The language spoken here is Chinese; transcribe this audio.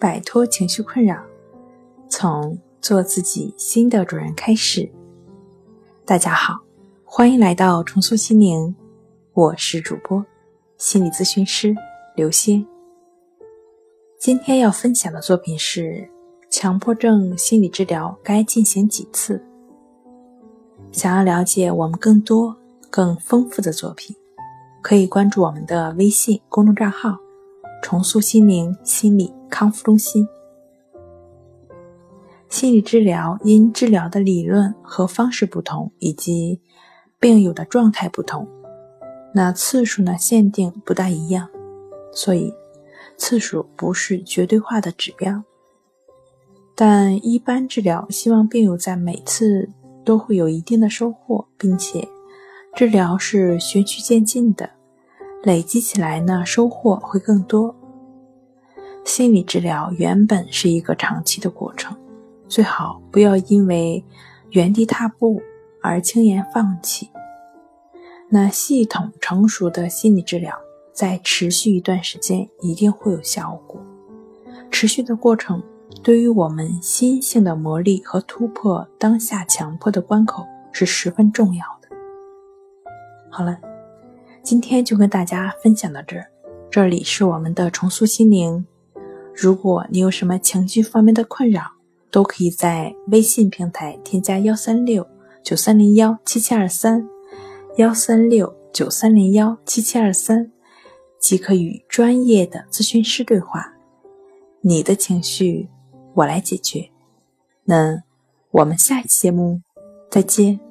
摆脱情绪困扰，从做自己新的主人开始。大家好，欢迎来到重塑心灵，我是主播心理咨询师刘星。今天要分享的作品是强迫症心理治疗该进行几次。想要了解我们更多、更丰富的作品，可以关注我们的微信公众账号。重塑心灵心理康复中心。心理治疗因治疗的理论和方式不同，以及病友的状态不同，那次数呢限定不大一样，所以次数不是绝对化的指标。但一般治疗希望病友在每次都会有一定的收获，并且治疗是循序渐进的。累积起来呢，收获会更多。心理治疗原本是一个长期的过程，最好不要因为原地踏步而轻言放弃。那系统成熟的心理治疗，在持续一段时间一定会有效果。持续的过程对于我们心性的磨砺和突破当下强迫的关口是十分重要的。好了。今天就跟大家分享到这儿，这里是我们的重塑心灵。如果你有什么情绪方面的困扰，都可以在微信平台添加幺三六九三零幺七七二三，幺三六九三零幺七七二三，即可与专业的咨询师对话。你的情绪，我来解决。那我们下期节目再见。